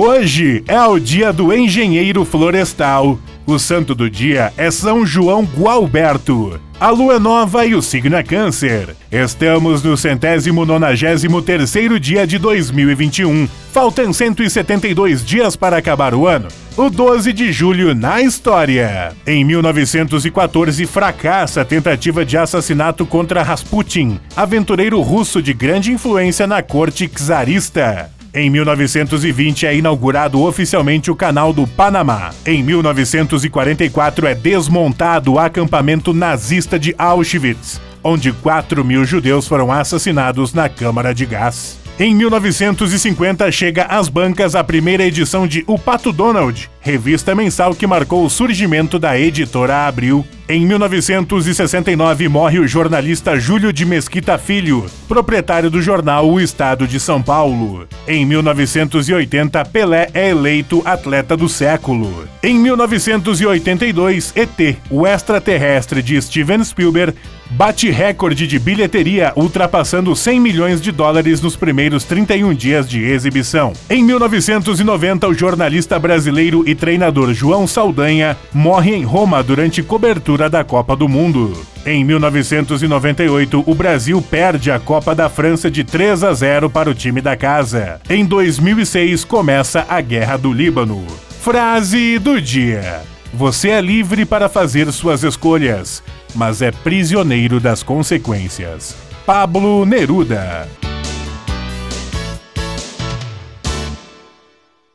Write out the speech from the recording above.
Hoje é o dia do engenheiro florestal. O santo do dia é São João Gualberto. A lua é nova e o signo é câncer. Estamos no centésimo nonagésimo terceiro dia de 2021. Faltam 172 dias para acabar o ano. O 12 de julho na história. Em 1914, fracassa a tentativa de assassinato contra Rasputin, aventureiro russo de grande influência na corte czarista. Em 1920 é inaugurado oficialmente o Canal do Panamá. Em 1944 é desmontado o acampamento nazista de Auschwitz, onde 4 mil judeus foram assassinados na câmara de gás. Em 1950 chega às bancas a primeira edição de O Pato Donald, revista mensal que marcou o surgimento da editora Abril. Em 1969 morre o jornalista Júlio de Mesquita Filho, proprietário do jornal O Estado de São Paulo. Em 1980, Pelé é eleito atleta do século. Em 1982, ET, o extraterrestre de Steven Spielberg, bate recorde de bilheteria, ultrapassando 100 milhões de dólares nos primeiros 31 dias de exibição. Em 1990, o jornalista brasileiro e treinador João Saldanha morre em Roma durante cobertura da Copa do Mundo. Em 1998, o Brasil perde a Copa da França de 3 a 0 para o time da casa. Em 2006, começa a Guerra do Líbano. Frase do dia. Você é livre para fazer suas escolhas, mas é prisioneiro das consequências. Pablo Neruda